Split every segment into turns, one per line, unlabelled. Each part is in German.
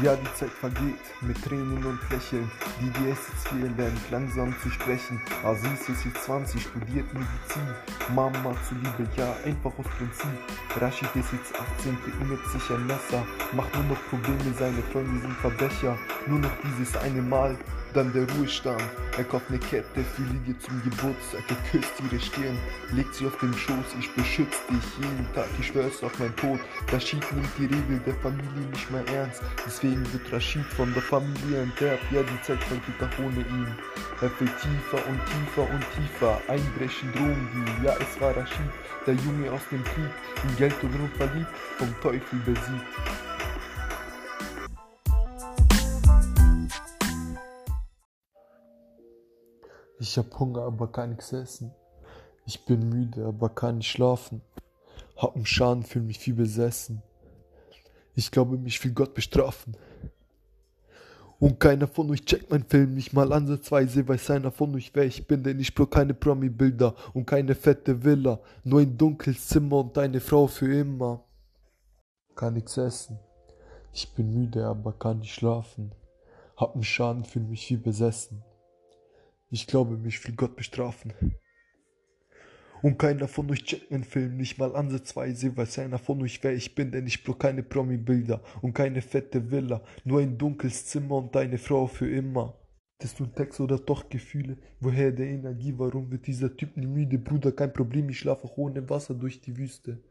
Ja, die Zeit vergeht mit Tränen und Lächeln. Die DS fehlen, lernt langsam zu sprechen. Aziz ist jetzt 20, studiert Medizin. Mama zuliebe, ja, einfach aus Prinzip. Rashid ist jetzt 18, kreiert sich ein Messer. Macht nur noch Probleme, seine Freunde sind Verbrecher. Nur noch dieses eine Mal dann der Ruhestand. Er kauft ne Kette für Liege zum Geburtstag. Er küsst ihre Stirn, legt sie auf den Schoß. Ich beschütze dich jeden Tag, ich schwör's auf mein Tod. Rashid nimmt die Regel der Familie nicht mehr ernst. Deswegen wird Rashid von der Familie enterbt. Ja, die Zeit vergeht auch ohne ihn. Er fällt tiefer und tiefer und tiefer. Einbrechen, Drogendeal. Ja, es war Rashid, der Junge aus dem Krieg. In Geld und Ruhm verliebt, vom Teufel besiegt. Ich hab Hunger, aber kann nichts essen. Ich bin müde, aber kann nicht schlafen. Hab einen Schaden, fühl mich wie besessen. Ich glaube, mich will Gott bestrafen. Und keiner von euch checkt meinen Film nicht mal ansatzweise, weiß einer von euch, wer ich bin, denn ich brauch keine Promi-Bilder und keine fette Villa, nur ein dunkles Zimmer und eine Frau für immer. Kann nichts essen. Ich bin müde, aber kann nicht schlafen. Hab einen Schaden, fühl mich wie besessen. Ich glaube, mich will Gott bestrafen. Und keiner von euch checkt meinen Film, nicht mal ansatzweise, weiß einer von euch, wer ich bin, denn ich brauch keine Promi-Bilder und keine fette Villa, nur ein dunkles Zimmer und eine Frau für immer. Du ein Text oder doch Gefühle? Woher der Energie? Warum wird dieser Typ nie müde? Bruder, kein Problem, ich schlafe auch ohne Wasser durch die Wüste.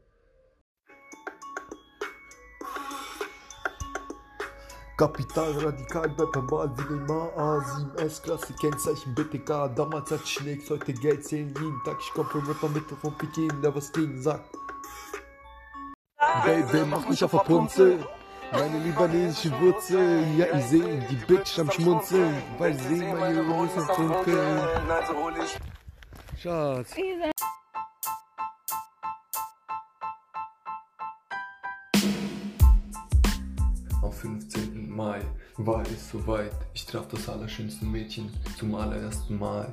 Kapital radikal bei Pambal wie Neymar A7 S-Klasse Kennzeichen BTK Damals hat Schlägs, heute Geld zählen jeden Tag. Ich komm vom Rapper mit von Pekin, der was gegen sagt Baby, mach mich auf Rapunzel meine libanesische Wurzel, ja ich seh die Bitch am Schmunzeln, weil sie meine Rosen funkeln. Schatz. Am 15. Mai war es soweit. Ich traf das allerschönste Mädchen zum allerersten Mal.